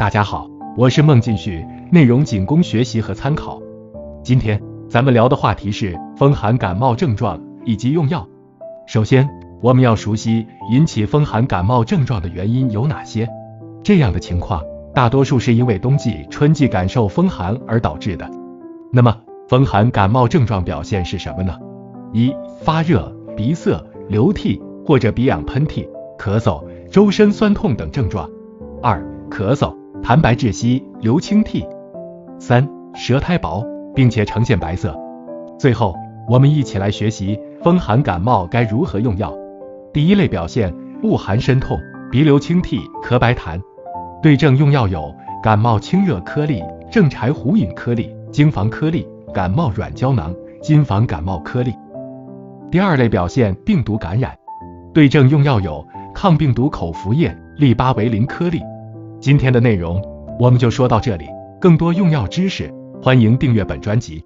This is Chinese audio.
大家好，我是孟进旭，内容仅供学习和参考。今天咱们聊的话题是风寒感冒症状以及用药。首先，我们要熟悉引起风寒感冒症状的原因有哪些。这样的情况大多数是因为冬季、春季感受风寒而导致的。那么，风寒感冒症状表现是什么呢？一、发热、鼻塞、流涕或者鼻痒、喷嚏、咳嗽、周身酸痛等症状。二、咳嗽。痰白窒息，流清涕。三、舌苔薄，并且呈现白色。最后，我们一起来学习风寒感冒该如何用药。第一类表现：恶寒身痛，鼻流清涕，咳白痰。对症用药有感冒清热颗粒、正柴胡饮颗粒、经防颗粒、感冒软胶囊、金防感冒颗粒。第二类表现：病毒感染。对症用药有抗病毒口服液、利巴韦林颗粒。今天的内容我们就说到这里，更多用药知识，欢迎订阅本专辑。